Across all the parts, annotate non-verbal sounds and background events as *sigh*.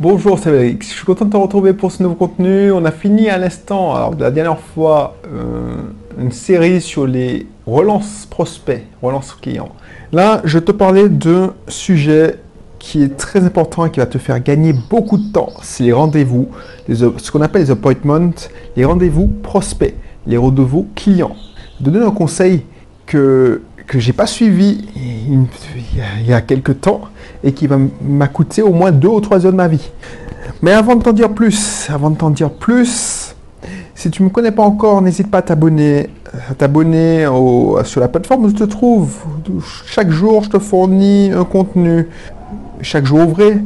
Bonjour, c'est Alex. Je suis content de te retrouver pour ce nouveau contenu. On a fini à l'instant, alors la dernière fois, euh, une série sur les relances prospects, relances clients. Là, je te parlais d'un sujet qui est très important et qui va te faire gagner beaucoup de temps. C'est les rendez-vous, ce qu'on appelle les appointments, les rendez-vous prospects, les rendez-vous clients. Je te donne un conseil que que j'ai pas suivi il y a quelques temps et qui va m'a coûté au moins deux ou trois heures de ma vie. Mais avant de t'en dire plus, avant de t'en dire plus, si tu ne me connais pas encore, n'hésite pas à t'abonner, à t'abonner sur la plateforme où je te trouve. Chaque jour, je te fournis un contenu. Chaque jour ouvré,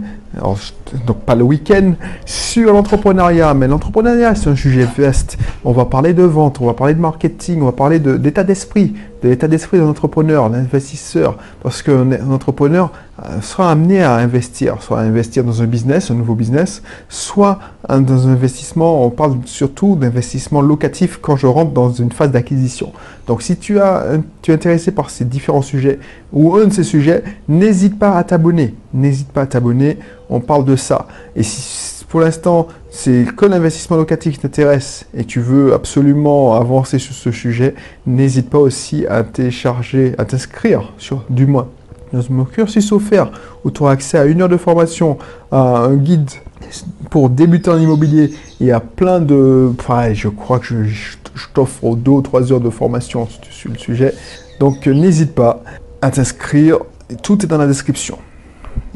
donc pas le week-end, sur l'entrepreneuriat. Mais l'entrepreneuriat, c'est un sujet vaste. On va parler de vente, on va parler de marketing, on va parler d'état d'esprit, de l'état d'esprit d'un entrepreneur, d'un investisseur. Parce qu'un entrepreneur euh, sera amené à investir, soit à investir dans un business, un nouveau business, soit dans un investissement, on parle surtout d'investissement locatif quand je rentre dans une phase d'acquisition. Donc si tu, as, tu es intéressé par ces différents sujets ou un de ces sujets, n'hésite pas à t'abonner. N'hésite pas à t'abonner, on parle de ça. Et si pour l'instant c'est que l'investissement locatif t'intéresse et tu veux absolument avancer sur ce sujet, n'hésite pas aussi à télécharger, à t'inscrire sur du moins dans mon cursus offert où tu auras accès à une heure de formation, à un guide pour débuter en immobilier et à plein de... Enfin, je crois que je, t'offre deux ou trois heures de formation sur le sujet. Donc n'hésite pas à t'inscrire. Tout est dans la description.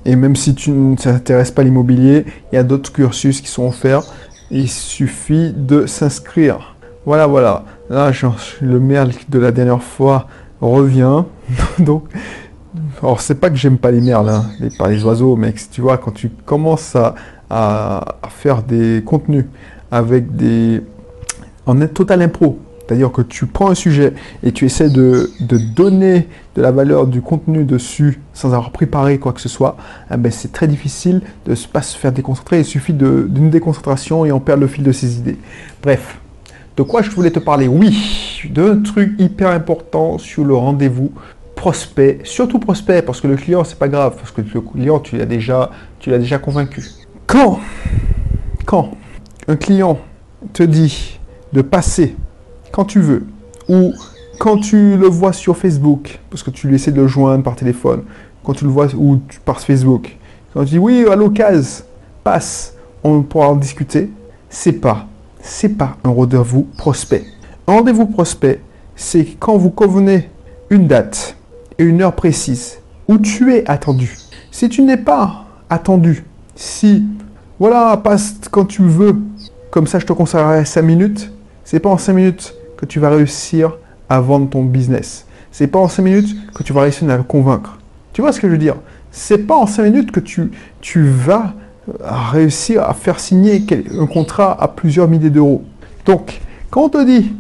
Et même si tu ne t'intéresses pas à l'immobilier, il y a d'autres cursus qui sont offerts. Il suffit de s'inscrire. Voilà, voilà. Là, le merle de la dernière fois revient. *laughs* Donc, alors c'est pas que j'aime pas les merles, hein, les, pas les oiseaux, mais tu vois, quand tu commences à, faire des contenus avec des... en total impro, c'est-à-dire que tu prends un sujet et tu essaies de, donner de la valeur du contenu dessus sans avoir préparé quoi que ce soit, eh ben c'est très difficile de ne pas se faire déconcentrer. Il suffit d'une déconcentration et on perd le fil de ses idées. Bref, de quoi je voulais te parler? Oui, d'un truc hyper important sur le rendez-vous prospect, surtout prospect, parce que le client, c'est pas grave, parce que le client, tu l'as déjà, tu l'as déjà convaincu. Quand, quand un client te dit de passer quand tu veux, ou quand tu le vois sur Facebook, parce que tu lui essaies de le joindre par téléphone, quand tu le vois ou par Facebook, quand tu dis oui, à l'occasion, passe, on pourra en discuter, c'est pas, c'est pas un rendez-vous prospect. Un rendez-vous prospect, c'est quand vous convenez une date et une heure précise où tu es attendu. Si tu n'es pas attendu, si voilà, passe quand tu veux, comme ça je te conseillerais 5 minutes, c'est pas en 5 minutes que tu vas réussir à vendre ton business. C'est pas en 5 minutes que tu vas réussir à le convaincre. Tu vois ce que je veux dire? C'est pas en 5 minutes que tu, tu vas euh, réussir à faire signer un contrat à plusieurs milliers d'euros. Donc, quand on te dit,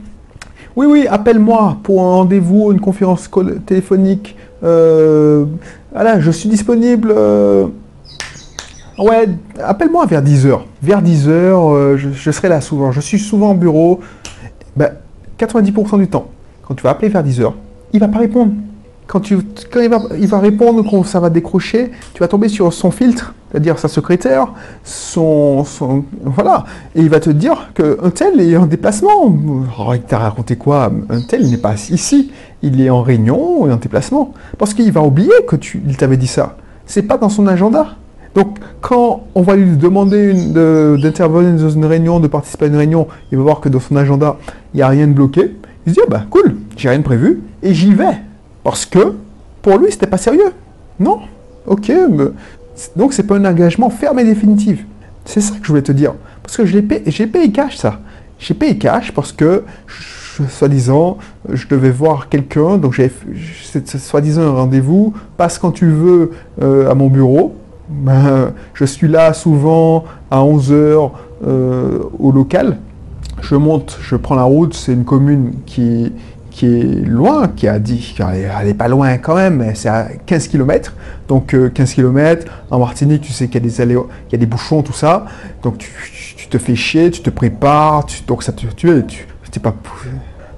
oui, oui, appelle-moi pour un rendez-vous, une conférence téléphonique, euh, voilà, je suis disponible. Euh, ouais, appelle-moi vers 10h. Vers 10h, je, serai là souvent. Je suis souvent au bureau. Ben, 90% du temps, quand tu vas appeler vers 10h, il va pas répondre. Quand, tu, quand il, va, répondre, quand ça va décrocher, tu vas tomber sur son filtre, c'est-à-dire sa secrétaire, son, son, Voilà. Et il va te dire qu'un tel est en déplacement. Oh, il t'a raconté quoi? Un tel n'est pas ici. Il est en réunion et en déplacement. Parce qu'il va oublier que tu, il t'avait dit ça. C'est pas dans son agenda. Donc, quand on va lui demander d'intervenir dans une réunion, de participer à une réunion, il va voir que dans son agenda, il n'y a rien de bloqué. Il se dit, ah bah cool, j'ai rien de prévu, et j'y vais. Parce que, pour lui, c'était pas sérieux. Non Ok, mais... donc c'est pas un engagement ferme et définitif. C'est ça que je voulais te dire. Parce que j'ai payé, payé cash, ça. J'ai payé cash parce que, soi-disant, je devais voir quelqu'un, donc j'ai soi-disant un rendez-vous, passe quand tu veux euh, à mon bureau, ben, je suis là souvent à 11h euh, au local. Je monte, je prends la route, c'est une commune qui, qui est loin, qui a dit, elle n'est pas loin quand même, c'est à 15 km. Donc 15 euh, km, en Martinique, tu sais qu'il y y a des bouchons, tout ça. Donc tu, te fais chier, tu te prépares, donc ça te tue, tu, pas...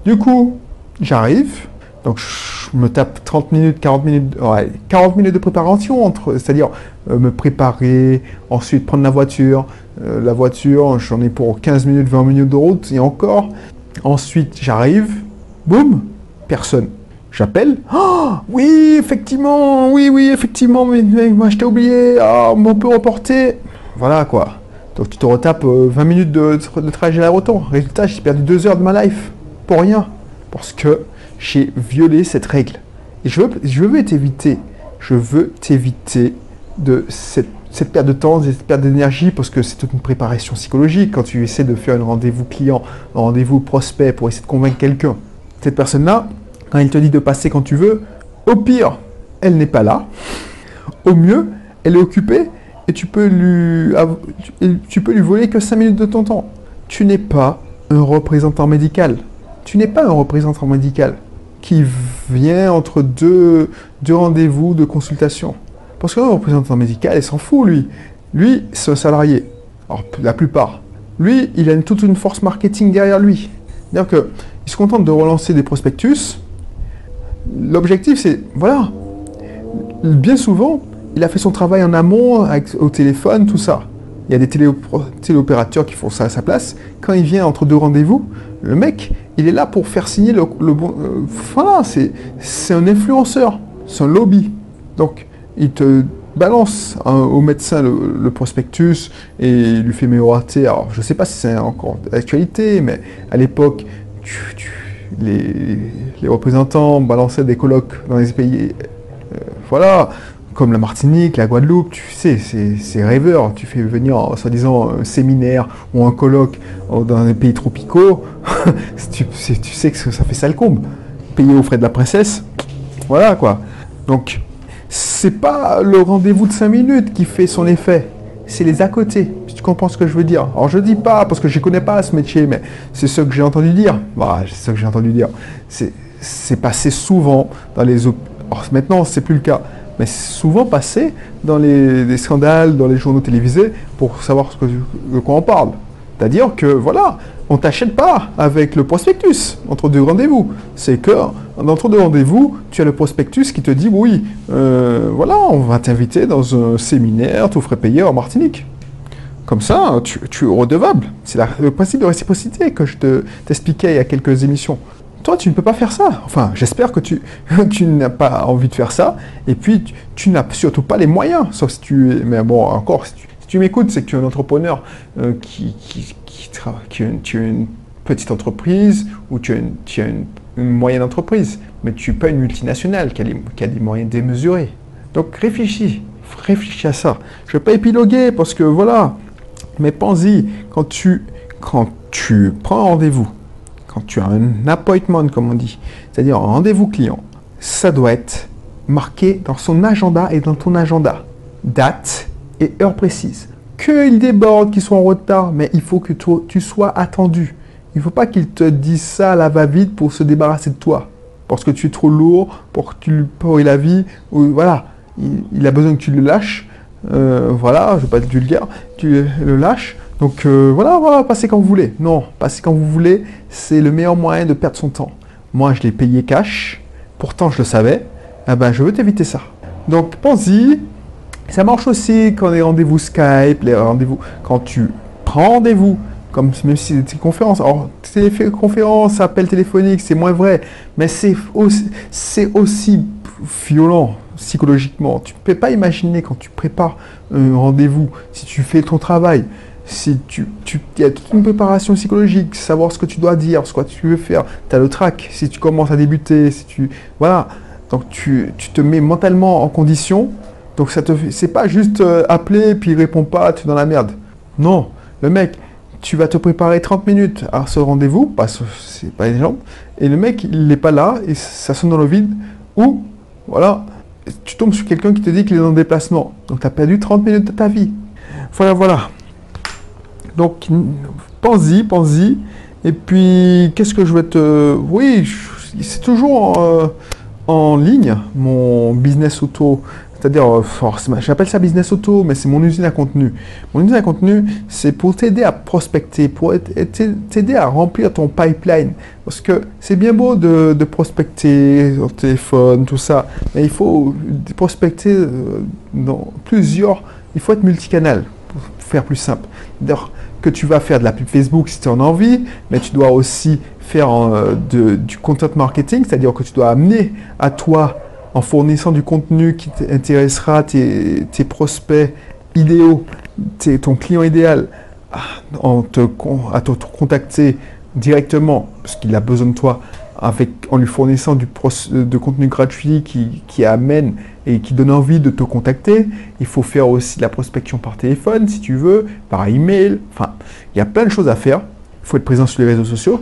Du coup, j'arrive, Donc je me tape 30 minutes, 40 minutes, ouais, 40 minutes de préparation, entre, c'est-à-dire euh, me préparer, ensuite prendre la voiture. Euh, la voiture, j'en ai pour 15 minutes, 20 minutes de route, et encore. Ensuite, j'arrive, boum, personne. J'appelle. Oh, oui, effectivement, oui, oui, effectivement, mais, moi je t'ai oublié, ah, on peut reporter. Voilà quoi. Donc tu te retapes 20 minutes de, de trajet à retour. Résultat, j'ai perdu 2 heures de ma life. Pour rien. Parce que j'ai violé cette règle. Et je veux, je veux t'éviter, je veux t'éviter de cette, perte de temps, cette perte d'énergie, parce que c'est toute une préparation psychologique quand tu essaies de faire un rendez-vous client, un rendez-vous prospect pour essayer de convaincre quelqu'un. Cette personne-là, quand il te dit de passer quand tu veux, au pire, elle n'est pas là. Au mieux, elle est occupée et tu peux lui, tu peux lui voler que 5 minutes de ton temps. Tu n'es pas un représentant médical. Tu n'es pas un représentant médical qui vient entre deux, deux rendez-vous de consultation. Parce qu'un représentant médical, il s'en fout, lui. Lui, c'est un salarié. Alors, la plupart. Lui, il a toute une force marketing derrière lui. C'est-à-dire qu'il se contente de relancer des prospectus. L'objectif, c'est, voilà, bien souvent, il a fait son travail en amont, au téléphone, tout ça. Il y a des téléopérateurs qui font ça à sa place. Quand il vient entre deux rendez-vous, le mec, il est là pour faire signer le, bon. Euh, voilà, c'est un influenceur, c'est un lobby. Donc, il te balance hein, au médecin le, prospectus et il lui fait miroiter. Alors, je ne sais pas si c'est encore d'actualité, mais à l'époque, les, représentants balançaient des colloques dans les pays. Euh, voilà, comme la Martinique, la Guadeloupe, tu sais, c'est rêveur. Tu fais venir, soi-disant, un séminaire ou un colloque dans des pays tropicaux, *laughs* tu, sais que ça fait sale combe. Payer aux frais de la princesse, voilà quoi. Donc, c'est pas le rendez-vous de 5 minutes qui fait son effet, c'est les à côté. Si tu comprends ce que je veux dire? Alors, je dis pas, parce que je connais pas ce métier, mais c'est ce que j'ai entendu dire. Voilà, c'est ce que j'ai entendu dire. C'est passé souvent dans les. Maintenant, c'est plus le cas mais souvent passé dans les, scandales, dans les journaux télévisés, pour savoir de quoi on parle. C'est-à-dire que, voilà, on t'achète pas avec le prospectus entre deux rendez-vous. C'est que, entre deux rendez-vous, tu as le prospectus qui te dit, oui, euh, voilà, on va t'inviter dans un séminaire, tout frais payé en Martinique. Comme ça, tu, tu es redevable. C'est le principe de réciprocité que je t'expliquais il y a quelques émissions toi, tu ne peux pas faire ça. Enfin, j'espère que tu, *laughs* tu n'as pas envie de faire ça. Et puis, tu, n'as surtout pas les moyens. Sauf si tu es. Mais bon, encore, si tu, m'écoutes, c'est que tu es un entrepreneur euh, qui, qui, qui, as une petite entreprise ou tu as une, une, moyenne entreprise. Mais tu n'es pas une multinationale qui a, qui a des moyens démesurés. Donc, réfléchis. Réfléchis à ça. Je ne vais pas épiloguer parce que voilà. Mais pense-y, quand tu, quand tu prends rendez-vous quand tu as un appointment, comme on dit, c'est-à-dire un rendez-vous client, ça doit être marqué dans son agenda et dans ton agenda. Date et heure précise. Qu'il déborde, qu'il soit en retard, mais il faut que tu sois attendu. Il ne faut pas qu'il te dise ça à la va-vite pour se débarrasser de toi. Parce que tu es trop lourd, pour que tu lui pourris la vie. Voilà, il, a besoin que tu le lâches. Euh, voilà, je ne vais pas être vulgaire. Tu le lâches donc euh, voilà, voilà, passez quand vous voulez. Non, passez quand vous voulez, c'est le meilleur moyen de perdre son temps. Moi, je l'ai payé cash, pourtant je le savais. Ah ben, je veux t'éviter ça. Donc pense-y. Ça marche aussi quand les rendez-vous Skype, rendez-vous, quand tu prends rendez-vous, comme même si c'est des conférences. Alors, conférence, appel téléphonique, c'est moins vrai, mais c'est aussi violent psychologiquement. Tu ne peux pas imaginer quand tu prépares un rendez-vous, si tu fais ton travail, si tu, tu y a toute une préparation psychologique, savoir ce que tu dois dire, ce que tu veux faire, tu as le track, si tu commences à débuter, si tu voilà, donc tu, tu te mets mentalement en condition. Donc ça te c'est pas juste euh, appeler puis il répond pas, tu es dans la merde. Non, le mec, tu vas te préparer 30 minutes à ce rendez-vous, parce que c'est pas énorme, et le mec, il n'est pas là, et ça sonne dans le vide, ou, voilà, tu tombes sur quelqu'un qui te dit qu'il est en déplacement. Donc tu as perdu 30 minutes de ta vie. Voilà, voilà. Donc, pense-y, pense-y. Et puis, qu'est-ce que je vais te... Oui, c'est toujours en, euh, en, ligne, mon business auto c'est-à-dire, euh, j'appelle ça business auto, mais c'est mon usine à contenu. Mon usine à contenu, c'est pour t'aider à prospecter, pour t'aider à remplir ton pipeline. Parce que c'est bien beau de, prospecter au téléphone, tout ça, mais il faut prospecter euh, dans plusieurs. Il faut être multicanal pour faire plus simple. D'ailleurs, que tu vas faire de la pub Facebook si tu en as envie, mais tu dois aussi faire euh, du content marketing, c'est-à-dire que tu dois amener à toi en fournissant du contenu qui intéressera tes, prospects idéaux, ton client idéal, en te, à te contacter directement, parce qu'il a besoin de toi, avec, en lui fournissant du de contenu gratuit qui, amène et qui donne envie de te contacter. Il faut faire aussi de la prospection par téléphone, si tu veux, par email. Enfin, il y a plein de choses à faire. Il faut être présent sur les réseaux sociaux.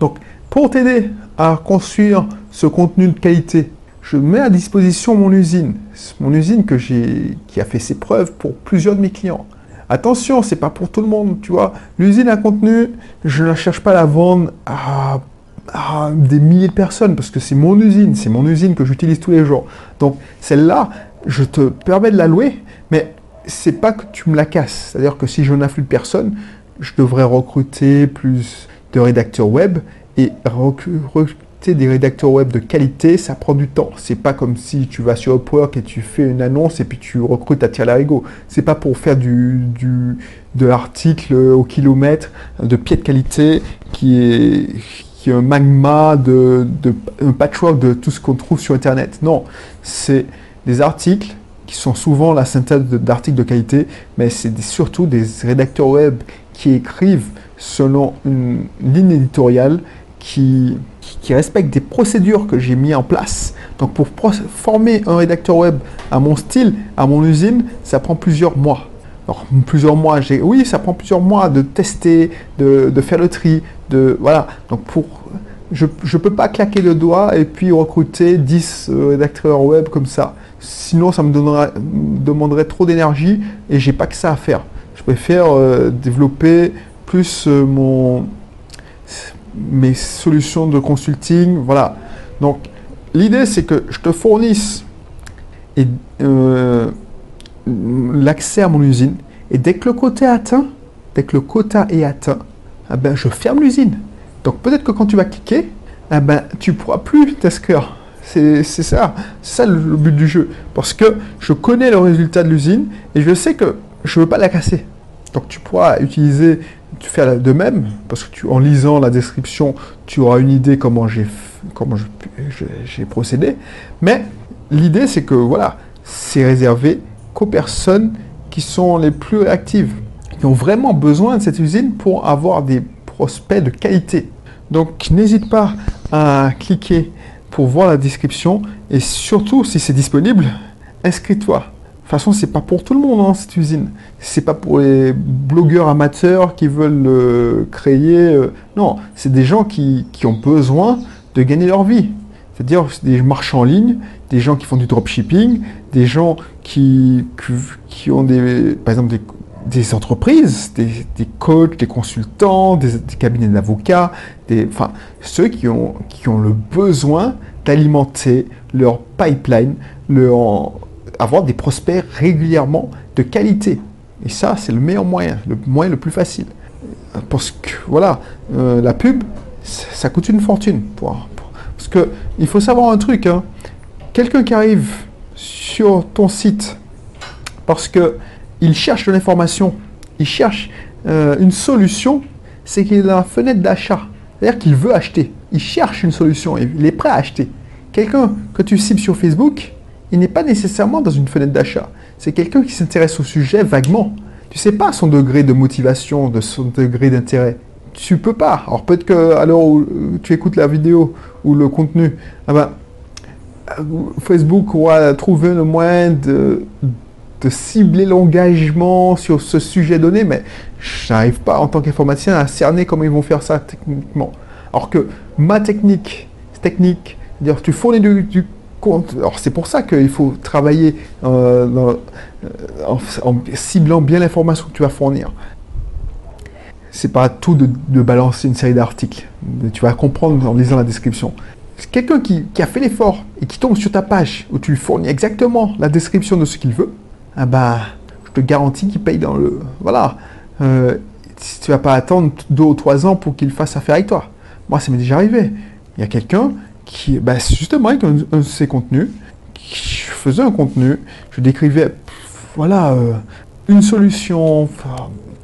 Donc, pour t'aider à construire ce contenu de qualité, je mets à disposition mon usine. Mon usine que qui a fait ses preuves pour plusieurs de mes clients. Attention, c'est pas pour tout le monde, tu vois. L'usine à contenu, je ne cherche pas à la vendre à, des milliers de personnes parce que c'est mon usine, c'est mon usine que j'utilise tous les jours. Donc celle-là, je te permets de la louer, mais c'est pas que tu me la casses. C'est-à-dire que si je n'afflue personne, je devrais recruter plus de rédacteurs web et recruter des rédacteurs web de qualité, ça prend du temps. C'est pas comme si tu vas sur Upwork et tu fais une annonce et puis tu recrutes à tir larigot. C'est pas pour faire du, du de l'article au kilomètre de pied de qualité qui est qui est un magma de, de un patchwork de tout ce qu'on trouve sur internet. Non, c'est des articles qui sont souvent la synthèse d'articles de qualité, mais c'est surtout des rédacteurs web qui écrivent selon une ligne éditoriale qui, qui respecte des procédures que j'ai mis en place. Donc pour former un rédacteur web à mon style, à mon usine, ça prend plusieurs mois. Alors, plusieurs mois, j'ai, oui, ça prend plusieurs mois de tester, de, de faire le tri, voilà. Donc pour, je ne peux pas claquer le doigt et puis recruter 10 euh, rédacteurs web comme ça. Sinon, ça me, demanderait trop d'énergie et j'ai pas que ça à faire. Je préfère euh, développer plus euh, mon, mes solutions de consulting. Voilà. Donc, l'idée, c'est que je te fournisse et, l'accès à mon usine. Et dès que le quota est atteint, dès que le quota est atteint, eh ben, je ferme l'usine. Donc, peut-être que quand tu vas cliquer, eh ben, tu pourras plus tester. C'est ça, c'est ça le, but du jeu. Parce que je connais le résultat de l'usine et je sais que je ne veux pas la casser. Donc tu pourras utiliser tu fais de même, parce que en lisant la description, tu auras une idée comment j'ai comment j'ai procédé. Mais l'idée, c'est que voilà, c'est réservé qu'aux personnes qui sont les plus réactives, qui ont vraiment besoin de cette usine pour avoir des prospects de qualité. Donc n'hésite pas à cliquer pour voir la description et surtout si c'est disponible, inscris-toi. De toute façon, c'est pas pour tout le monde, hein, cette usine. C'est pas pour les blogueurs amateurs qui veulent euh, créer. Euh, non, c'est des gens qui, ont besoin de gagner leur vie. C'est-à-dire des marchands en ligne, des gens qui font du dropshipping, des gens qui, qui, ont des, par exemple des, entreprises, des, coachs, des consultants, des, cabinets d'avocats, enfin ceux qui ont, qui ont le besoin d'alimenter leur pipeline, leur avoir des prospects régulièrement de qualité. Et ça, c'est le meilleur moyen, le moyen le plus facile. Parce que, voilà, euh, la pub, ça coûte une fortune. Parce que il faut savoir un truc, hein. quelqu'un qui arrive sur ton site parce que il cherche de l'information, il cherche euh, une solution, c'est qu'il est dans la fenêtre d'achat. C'est-à-dire qu'il veut acheter. Il cherche une solution, il est prêt à acheter. Quelqu'un que tu cibles sur Facebook, il n'est pas nécessairement dans une fenêtre d'achat. C'est quelqu'un qui s'intéresse au sujet vaguement. Tu sais pas son degré de motivation, de son degré d'intérêt. Tu peux pas. Alors peut-être que alors où tu écoutes la vidéo ou le contenu, ah ben, Facebook aura trouvé le moyen de, de cibler l'engagement sur ce sujet donné, mais je n'arrive pas en tant qu'informaticien à cerner comment ils vont faire ça techniquement. Alors que ma technique, technique, dire tu fournis du, du alors c'est pour ça qu'il faut travailler euh, euh, en, ciblant bien l'information que tu vas fournir. C'est pas tout de, balancer une série d'articles. Tu vas comprendre en lisant la description. quelqu'un qui, a fait l'effort et qui tombe sur ta page où tu lui fournis exactement la description de ce qu'il veut, ah bah, je te garantis qu'il paye dans le. Voilà. Euh, tu vas pas attendre deux ou trois ans pour qu'il fasse affaire avec toi. Moi, ça m'est déjà arrivé. Il y a quelqu'un qui, bah, justement, avec un, de ses contenus, je faisais un contenu, je décrivais, voilà, euh, une solution,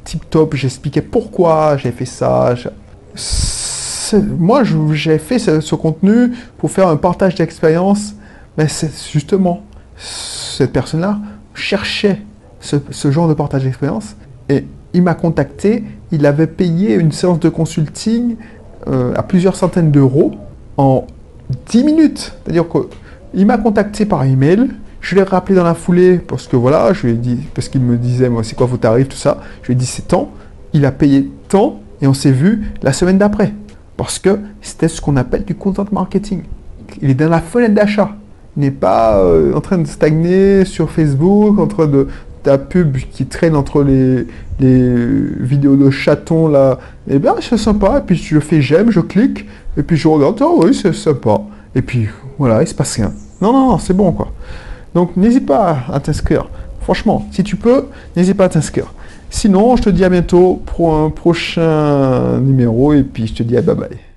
tip top, j'expliquais pourquoi j'ai fait ça. Moi, j'ai fait ce, contenu pour faire un partage d'expérience, mais c'est justement cette personne-là cherchait ce, genre de partage d'expérience et il m'a contacté, il avait payé une séance de consulting euh, à plusieurs centaines d'euros en 10 minutes. C'est-à-dire qu'il m'a contacté par email, je l'ai rappelé dans la foulée parce que voilà, je lui ai dit, parce qu'il me disait, moi, c'est quoi vos tarifs, tout ça. Je lui ai dit, c'est tant. Il a payé tant et on s'est vu la semaine d'après. Parce que c'était ce qu'on appelle du content marketing. Il est dans la fenêtre d'achat. N'est pas euh, en train de stagner sur Facebook, en train de ta pub qui traîne entre les, les vidéos de chatons là. Eh bien, c'est sympa. Et puis je fais j'aime, je clique. Et puis je regarde, oh oui, c'est sympa. Et puis voilà, il se passe rien. Non, non, non, c'est bon quoi. Donc n'hésite pas à t'inscrire. Franchement, si tu peux, n'hésite pas à t'inscrire. Sinon, je te dis à bientôt pour un prochain numéro et puis je te dis à bye bye.